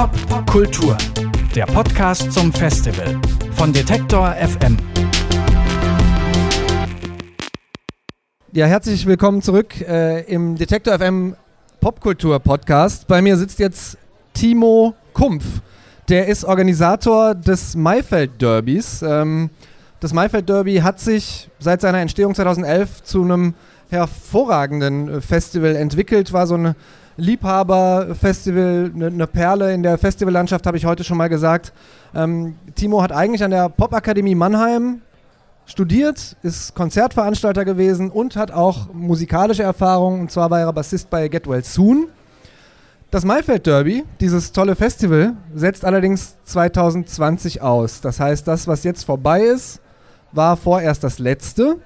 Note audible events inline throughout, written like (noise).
Pop Kultur, der Podcast zum Festival von Detektor FM. Ja, herzlich willkommen zurück äh, im Detektor FM Popkultur Podcast. Bei mir sitzt jetzt Timo Kumpf. Der ist Organisator des Maifeld Derbys. Ähm, das Maifeld Derby hat sich seit seiner Entstehung 2011 zu einem hervorragenden Festival entwickelt, war so ein Liebhaberfestival, eine ne Perle in der Festivallandschaft, habe ich heute schon mal gesagt. Ähm, Timo hat eigentlich an der Popakademie Mannheim studiert, ist Konzertveranstalter gewesen und hat auch musikalische Erfahrung. Und zwar war er Bassist bei Get Well Soon. Das Maifeld Derby, dieses tolle Festival, setzt allerdings 2020 aus. Das heißt, das, was jetzt vorbei ist, war vorerst das letzte.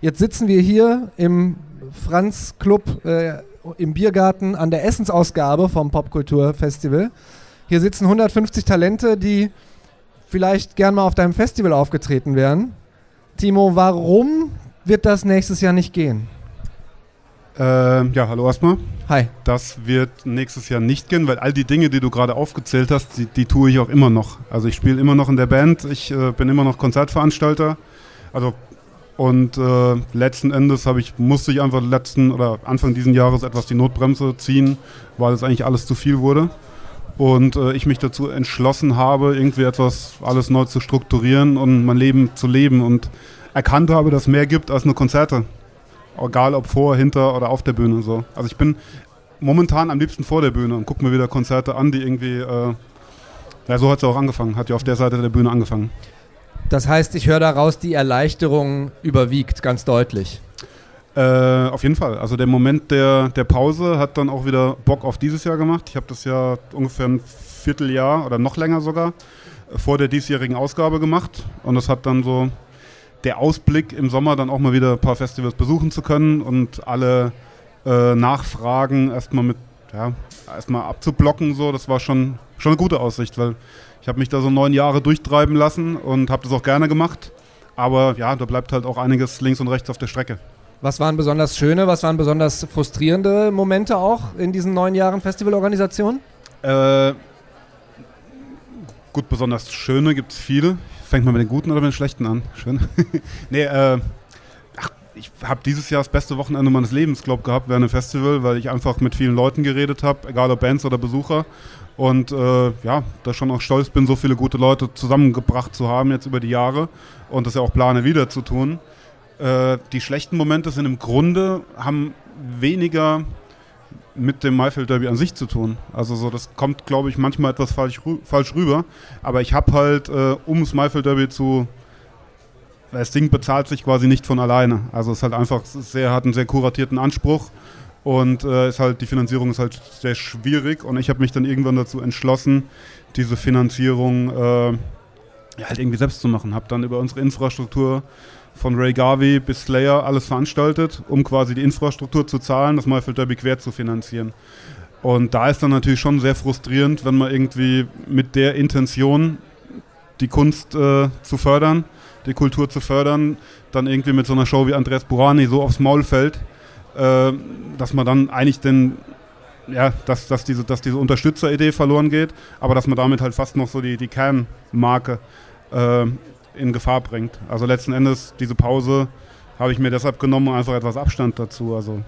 Jetzt sitzen wir hier im Franz Club äh, im Biergarten an der Essensausgabe vom Popkulturfestival. Hier sitzen 150 Talente, die vielleicht gern mal auf deinem Festival aufgetreten wären. Timo, warum wird das nächstes Jahr nicht gehen? Äh, ja, hallo erstmal. Hi. Das wird nächstes Jahr nicht gehen, weil all die Dinge, die du gerade aufgezählt hast, die, die, tue ich auch immer noch. Also ich spiele immer noch in der Band, ich äh, bin immer noch Konzertveranstalter. Also und äh, letzten Endes ich, musste ich einfach letzten oder Anfang dieses Jahres etwas die Notbremse ziehen, weil es eigentlich alles zu viel wurde. Und äh, ich mich dazu entschlossen habe, irgendwie etwas alles neu zu strukturieren und mein Leben zu leben und erkannt habe, dass es mehr gibt als nur Konzerte. Egal ob vor, hinter oder auf der Bühne. So. Also ich bin momentan am liebsten vor der Bühne und gucke mir wieder Konzerte an, die irgendwie. Äh, ja, so hat es auch angefangen, hat ja auf der Seite der Bühne angefangen. Das heißt, ich höre daraus, die Erleichterung überwiegt ganz deutlich. Äh, auf jeden Fall. Also der Moment der, der Pause hat dann auch wieder Bock auf dieses Jahr gemacht. Ich habe das ja ungefähr ein Vierteljahr oder noch länger sogar vor der diesjährigen Ausgabe gemacht. Und das hat dann so der Ausblick im Sommer dann auch mal wieder ein paar Festivals besuchen zu können und alle äh, Nachfragen erstmal mit, ja, erstmal abzublocken. So, das war schon, schon eine gute Aussicht, weil ich habe mich da so neun Jahre durchtreiben lassen und habe das auch gerne gemacht. Aber ja, da bleibt halt auch einiges links und rechts auf der Strecke. Was waren besonders schöne, was waren besonders frustrierende Momente auch in diesen neun Jahren Festivalorganisation? Äh, gut, besonders schöne gibt es viele. Fängt man mit den guten oder mit den schlechten an? Schön. (laughs) nee, äh, ich habe dieses Jahr das beste Wochenende meines Lebens, glaube gehabt während einem Festival, weil ich einfach mit vielen Leuten geredet habe, egal ob Bands oder Besucher. Und äh, ja, da schon auch stolz bin, so viele gute Leute zusammengebracht zu haben jetzt über die Jahre und das ja auch plane wieder zu tun. Äh, die schlechten Momente sind im Grunde, haben weniger mit dem Maifeld Derby an sich zu tun. Also so, das kommt, glaube ich, manchmal etwas falsch, falsch rüber. Aber ich habe halt, äh, um das Maifeld Derby zu das Ding bezahlt sich quasi nicht von alleine. Also es ist halt einfach, sehr, hat einen sehr kuratierten Anspruch und äh, ist halt, die Finanzierung ist halt sehr schwierig und ich habe mich dann irgendwann dazu entschlossen, diese Finanzierung äh, ja, halt irgendwie selbst zu machen. Habe dann über unsere Infrastruktur von Ray Garvey bis Slayer alles veranstaltet, um quasi die Infrastruktur zu zahlen, das Maifeld Derby quer zu finanzieren. Und da ist dann natürlich schon sehr frustrierend, wenn man irgendwie mit der Intention, die Kunst äh, zu fördern, die Kultur zu fördern, dann irgendwie mit so einer Show wie Andreas Burani so aufs Maul fällt äh, dass man dann eigentlich den, ja, dass, dass diese, dass diese Unterstützeridee verloren geht, aber dass man damit halt fast noch so die, die Kernmarke äh, in Gefahr bringt. Also letzten Endes diese Pause habe ich mir deshalb genommen, einfach etwas Abstand dazu. Also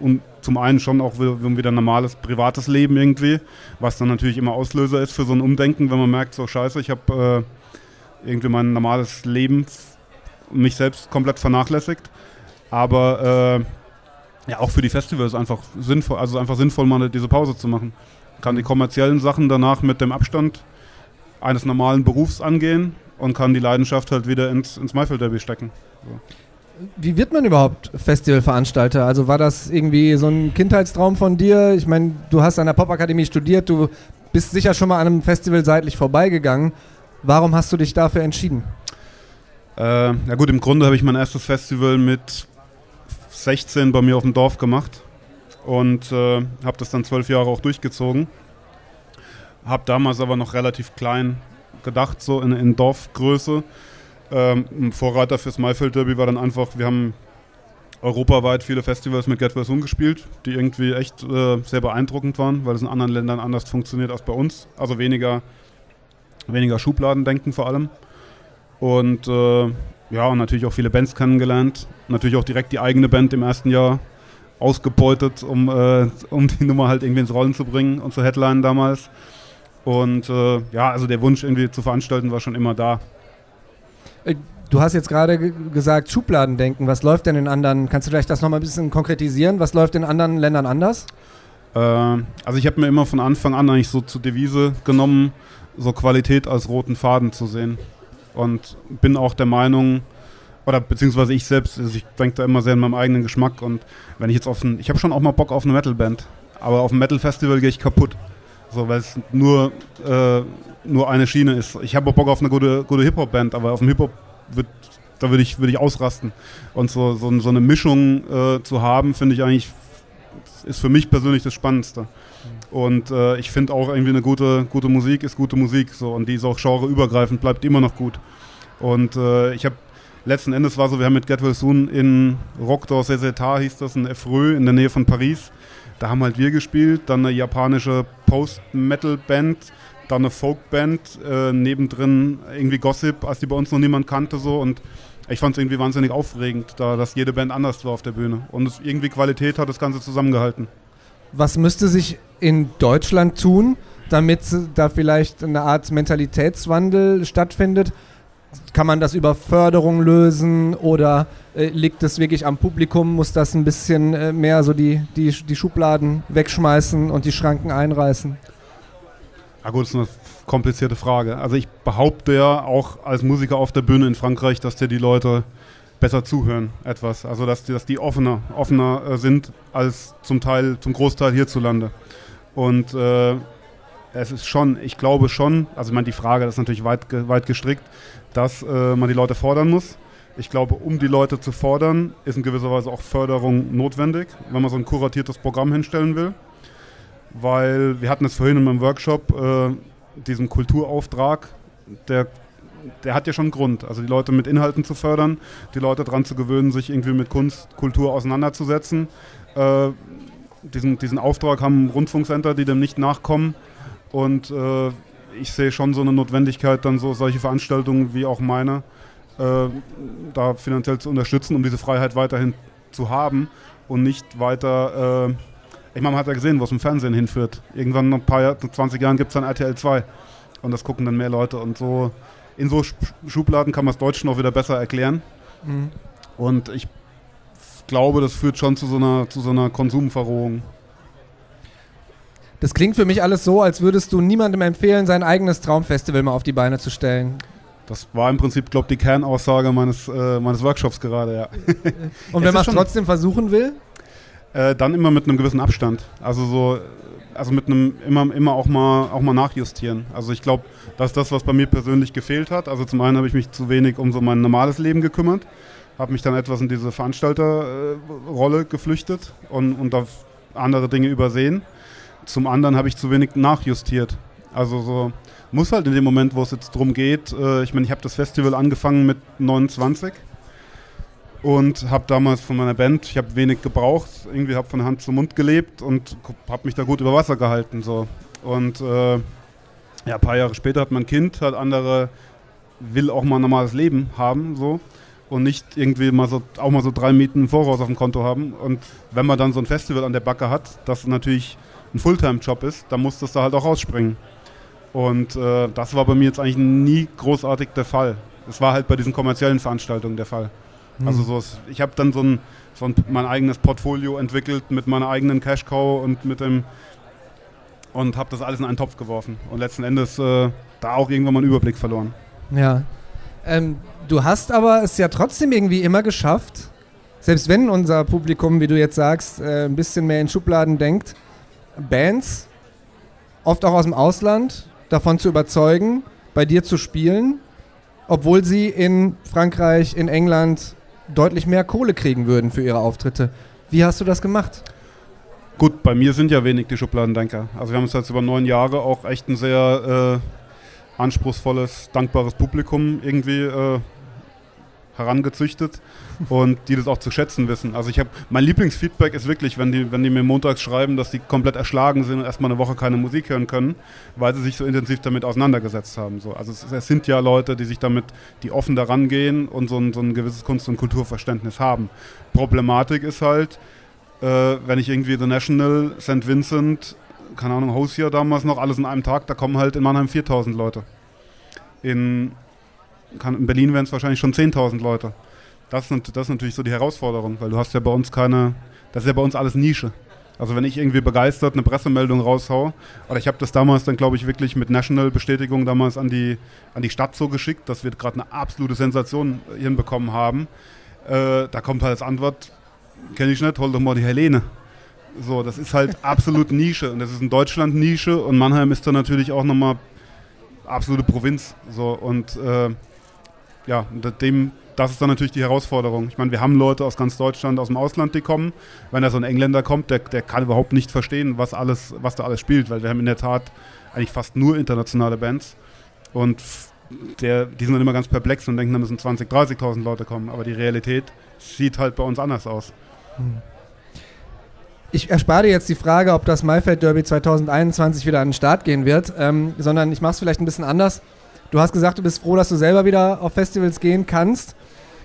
und zum einen schon auch wieder ein normales privates Leben irgendwie, was dann natürlich immer Auslöser ist für so ein Umdenken, wenn man merkt, so scheiße, ich habe äh, irgendwie mein normales Leben mich selbst komplett vernachlässigt. Aber äh, ja, auch für die Festivals einfach sinnvoll, also einfach sinnvoll, mal diese Pause zu machen. Kann die kommerziellen Sachen danach mit dem Abstand eines normalen Berufs angehen und kann die Leidenschaft halt wieder ins, ins Maifeld Derby stecken. So. Wie wird man überhaupt Festivalveranstalter? Also war das irgendwie so ein Kindheitstraum von dir? Ich meine, du hast an der Popakademie studiert, du bist sicher schon mal an einem Festival seitlich vorbeigegangen. Warum hast du dich dafür entschieden? Äh, ja gut, im Grunde habe ich mein erstes Festival mit 16 bei mir auf dem Dorf gemacht und äh, habe das dann zwölf Jahre auch durchgezogen. Habe damals aber noch relativ klein gedacht, so in, in Dorfgröße. Ähm, Vorreiter fürs Maifeld Derby war dann einfach, wir haben europaweit viele Festivals mit Get Well Soon gespielt, die irgendwie echt äh, sehr beeindruckend waren, weil es in anderen Ländern anders funktioniert als bei uns. Also weniger, weniger Schubladendenken vor allem. Und äh, ja, und natürlich auch viele Bands kennengelernt. Natürlich auch direkt die eigene Band im ersten Jahr ausgebeutet, um, äh, um die Nummer halt irgendwie ins Rollen zu bringen und zu headlinen damals. Und äh, ja, also der Wunsch irgendwie zu veranstalten war schon immer da. Äh, du hast jetzt gerade gesagt, Schubladendenken. Was läuft denn in anderen? Kannst du vielleicht das nochmal ein bisschen konkretisieren? Was läuft in anderen Ländern anders? Äh, also ich habe mir immer von Anfang an eigentlich so zur Devise genommen, so Qualität als roten Faden zu sehen. Und bin auch der Meinung, oder beziehungsweise ich selbst, also ich denke da immer sehr in meinem eigenen Geschmack. Und wenn ich jetzt auf ein, ich habe schon auch mal Bock auf eine Metalband, aber auf ein Metal-Festival gehe ich kaputt. So, weil es nur, äh, nur eine Schiene ist. Ich habe auch Bock auf eine gute, gute Hip-Hop-Band, aber auf dem Hip-Hop wird, da würde ich, würd ich ausrasten. Und so, so, so eine Mischung äh, zu haben, finde ich eigentlich, ist für mich persönlich das Spannendste. Und äh, ich finde auch irgendwie eine gute, gute Musik ist gute Musik. So, und die ist auch genreübergreifend, bleibt immer noch gut. Und äh, ich habe letzten Endes war so, wir haben mit Get Well Soon in Rock d'Or Cézetar, hieß das, in Efreux in der Nähe von Paris, da haben halt wir gespielt, dann eine japanische Post-Metal-Band, dann eine Folk-Band, äh, nebendrin irgendwie Gossip, als die bei uns noch niemand kannte so und ich fand es irgendwie wahnsinnig aufregend, da dass jede Band anders war auf der Bühne und es irgendwie Qualität hat das Ganze zusammengehalten. Was müsste sich in Deutschland tun, damit da vielleicht eine Art Mentalitätswandel stattfindet? kann man das über Förderung lösen oder äh, liegt es wirklich am Publikum? Muss das ein bisschen äh, mehr so die, die, die Schubladen wegschmeißen und die Schranken einreißen? Ja gut, das ist eine komplizierte Frage. Also ich behaupte ja auch als Musiker auf der Bühne in Frankreich, dass dir die Leute besser zuhören etwas. Also dass die, dass die offener, offener äh, sind als zum Teil, zum Großteil hierzulande. Und äh, es ist schon, ich glaube schon, also ich meine, die Frage ist natürlich weit, weit gestrickt, dass äh, man die Leute fordern muss. Ich glaube, um die Leute zu fordern, ist in gewisser Weise auch Förderung notwendig, wenn man so ein kuratiertes Programm hinstellen will. Weil wir hatten es vorhin in meinem Workshop, äh, diesen Kulturauftrag, der, der hat ja schon Grund. Also die Leute mit Inhalten zu fördern, die Leute daran zu gewöhnen, sich irgendwie mit Kunst, Kultur auseinanderzusetzen. Äh, diesen, diesen Auftrag haben Rundfunkcenter, die dem nicht nachkommen. Und äh, ich sehe schon so eine Notwendigkeit, dann so solche Veranstaltungen wie auch meine, äh, da finanziell zu unterstützen, um diese Freiheit weiterhin zu haben und nicht weiter. Ich meine, man hat ja gesehen, wo es im Fernsehen hinführt. Irgendwann nach ein paar Jahr, 20 Jahren gibt es dann RTL 2 und das gucken dann mehr Leute und so. In so Schubladen kann man es Deutschen auch wieder besser erklären. Mhm. Und ich glaube, das führt schon zu so einer, zu so einer Konsumverrohung. Das klingt für mich alles so, als würdest du niemandem empfehlen, sein eigenes Traumfestival mal auf die Beine zu stellen. Das war im Prinzip, glaube ich, die Kernaussage meines, äh, meines Workshops gerade, ja. Und wenn man es trotzdem versuchen will? Äh, dann immer mit einem gewissen Abstand. Also so, also mit einem immer, immer auch mal auch mal nachjustieren. Also ich glaube, das ist das, was bei mir persönlich gefehlt hat. Also zum einen habe ich mich zu wenig um so mein normales Leben gekümmert, habe mich dann etwas in diese Veranstalterrolle äh, geflüchtet und, und da andere Dinge übersehen. Zum anderen habe ich zu wenig nachjustiert. Also so muss halt in dem Moment, wo es jetzt drum geht, äh, ich meine, ich habe das Festival angefangen mit 29 und habe damals von meiner Band, ich habe wenig gebraucht, irgendwie habe von Hand zu Mund gelebt und habe mich da gut über Wasser gehalten so. Und äh, ja, ein paar Jahre später hat mein Kind, hat andere, will auch mal ein normales Leben haben so und nicht irgendwie mal so auch mal so drei Mieten im Voraus auf dem Konto haben. Und wenn man dann so ein Festival an der Backe hat, das natürlich ein Fulltime-Job ist, dann muss das da halt auch rausspringen. Und äh, das war bei mir jetzt eigentlich nie großartig der Fall. Es war halt bei diesen kommerziellen Veranstaltungen der Fall. Mhm. Also so, ich habe dann so ein, so ein, mein eigenes Portfolio entwickelt mit meiner eigenen Cash-Cow und mit dem und habe das alles in einen Topf geworfen und letzten Endes äh, da auch irgendwann mal einen Überblick verloren. Ja. Ähm, du hast aber es ja trotzdem irgendwie immer geschafft, selbst wenn unser Publikum, wie du jetzt sagst, äh, ein bisschen mehr in Schubladen denkt, Bands, oft auch aus dem Ausland, davon zu überzeugen, bei dir zu spielen, obwohl sie in Frankreich, in England deutlich mehr Kohle kriegen würden für ihre Auftritte. Wie hast du das gemacht? Gut, bei mir sind ja wenig die Schubladendenker. Also wir haben es jetzt über neun Jahre auch echt ein sehr äh, anspruchsvolles, dankbares Publikum irgendwie äh, herangezüchtet und die das auch zu schätzen wissen. Also ich habe, mein Lieblingsfeedback ist wirklich, wenn die, wenn die mir montags schreiben, dass die komplett erschlagen sind und erstmal eine Woche keine Musik hören können, weil sie sich so intensiv damit auseinandergesetzt haben. So. Also es, es sind ja Leute, die sich damit, die offen daran gehen und so ein, so ein gewisses Kunst- und Kulturverständnis haben. Problematik ist halt, äh, wenn ich irgendwie The National, St. Vincent, keine Ahnung, Hosier damals noch, alles in einem Tag, da kommen halt in Mannheim 4000 Leute. In, kann, in Berlin wären es wahrscheinlich schon 10.000 Leute. Das, das ist natürlich so die Herausforderung, weil du hast ja bei uns keine, das ist ja bei uns alles Nische. Also wenn ich irgendwie begeistert eine Pressemeldung raushau, oder ich habe das damals dann, glaube ich, wirklich mit National-Bestätigung damals an die, an die Stadt so geschickt, dass wir gerade eine absolute Sensation hinbekommen haben. Äh, da kommt halt als Antwort, kenne ich nicht, hol doch mal die Helene. So, das ist halt (laughs) absolut Nische und das ist in Deutschland Nische und Mannheim ist dann natürlich auch nochmal absolute Provinz. So und äh, ja, dem, das ist dann natürlich die Herausforderung. Ich meine, wir haben Leute aus ganz Deutschland, aus dem Ausland, die kommen. Wenn da so ein Engländer kommt, der, der kann überhaupt nicht verstehen, was alles, was da alles spielt, weil wir haben in der Tat eigentlich fast nur internationale Bands und der, die sind dann immer ganz perplex und denken, da müssen 20.000, 30.000 Leute kommen. Aber die Realität sieht halt bei uns anders aus. Hm. Ich erspare dir jetzt die Frage, ob das Maifeld Derby 2021 wieder an den Start gehen wird, ähm, sondern ich mache es vielleicht ein bisschen anders. Du hast gesagt, du bist froh, dass du selber wieder auf Festivals gehen kannst.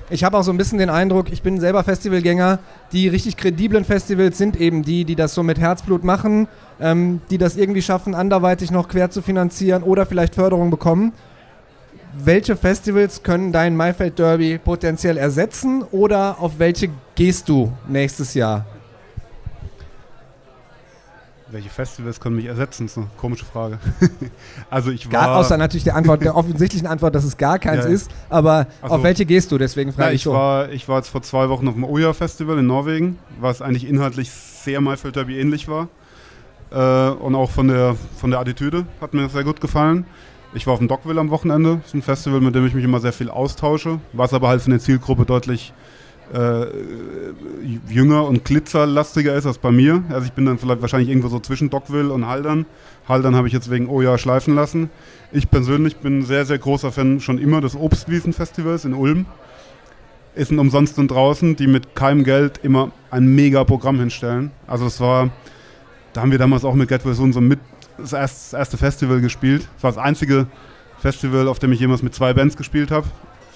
Ich habe auch so ein bisschen den Eindruck, ich bin selber Festivalgänger. Die richtig krediblen Festivals sind eben die, die das so mit Herzblut machen, ähm, die das irgendwie schaffen, anderweitig noch quer zu finanzieren oder vielleicht Förderung bekommen welche Festivals können dein Maifeld Derby potenziell ersetzen oder auf welche gehst du nächstes Jahr? Welche Festivals können mich ersetzen? Das ist eine komische Frage. (laughs) also ich war. Gar, außer natürlich der Antwort, der offensichtlichen Antwort, dass es gar keins ja. ist. Aber also, auf welche gehst du? Deswegen frage ja, ich, ich so. War, ich war jetzt vor zwei Wochen auf dem Oya Festival in Norwegen, was eigentlich inhaltlich sehr Maifeld Derby ähnlich war. Äh, und auch von der, von der Attitüde hat mir sehr gut gefallen. Ich war auf dem Dockville am Wochenende. Das ist ein Festival, mit dem ich mich immer sehr viel austausche, was aber halt von der Zielgruppe deutlich äh, jünger und glitzerlastiger ist als bei mir. Also ich bin dann vielleicht wahrscheinlich irgendwo so zwischen Dockville und Haldern. Haldern habe ich jetzt wegen Oja schleifen lassen. Ich persönlich bin sehr, sehr großer Fan schon immer des Obstwiesenfestivals in Ulm. Ist ein Umsonst und draußen, die mit keinem Geld immer ein mega Programm hinstellen. Also es war, da haben wir damals auch mit Get Well Soon so mit das erste Festival gespielt. Das war das einzige Festival, auf dem ich jemals mit zwei Bands gespielt habe.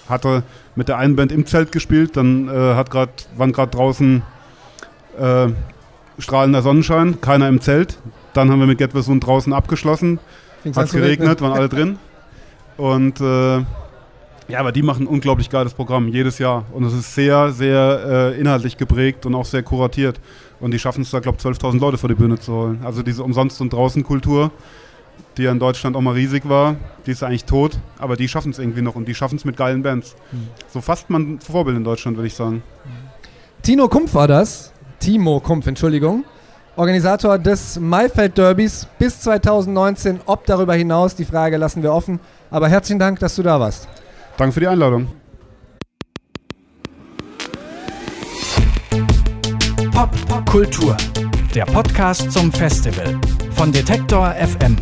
Hatte mit der einen Band im Zelt gespielt, dann äh, hat grad, waren gerade draußen äh, strahlender Sonnenschein, keiner im Zelt. Dann haben wir mit Get Soon draußen abgeschlossen. Hat es geregnet, waren alle (laughs) drin. Und äh, ja, aber die machen ein unglaublich geiles Programm jedes Jahr. Und es ist sehr, sehr äh, inhaltlich geprägt und auch sehr kuratiert. Und die schaffen es da, glaube ich, 12.000 Leute vor die Bühne zu holen. Also diese Umsonst- und Draußen-Kultur, die ja in Deutschland auch mal riesig war, die ist eigentlich tot, aber die schaffen es irgendwie noch und die schaffen es mit geilen Bands. Mhm. So fast man Vorbild in Deutschland, würde ich sagen. Tino Kumpf war das. Timo Kumpf, Entschuldigung. Organisator des Maifeld Derbys bis 2019. Ob darüber hinaus, die Frage lassen wir offen. Aber herzlichen Dank, dass du da warst. Danke für die Einladung. Pop Kultur, der Podcast zum Festival von Detektor FM.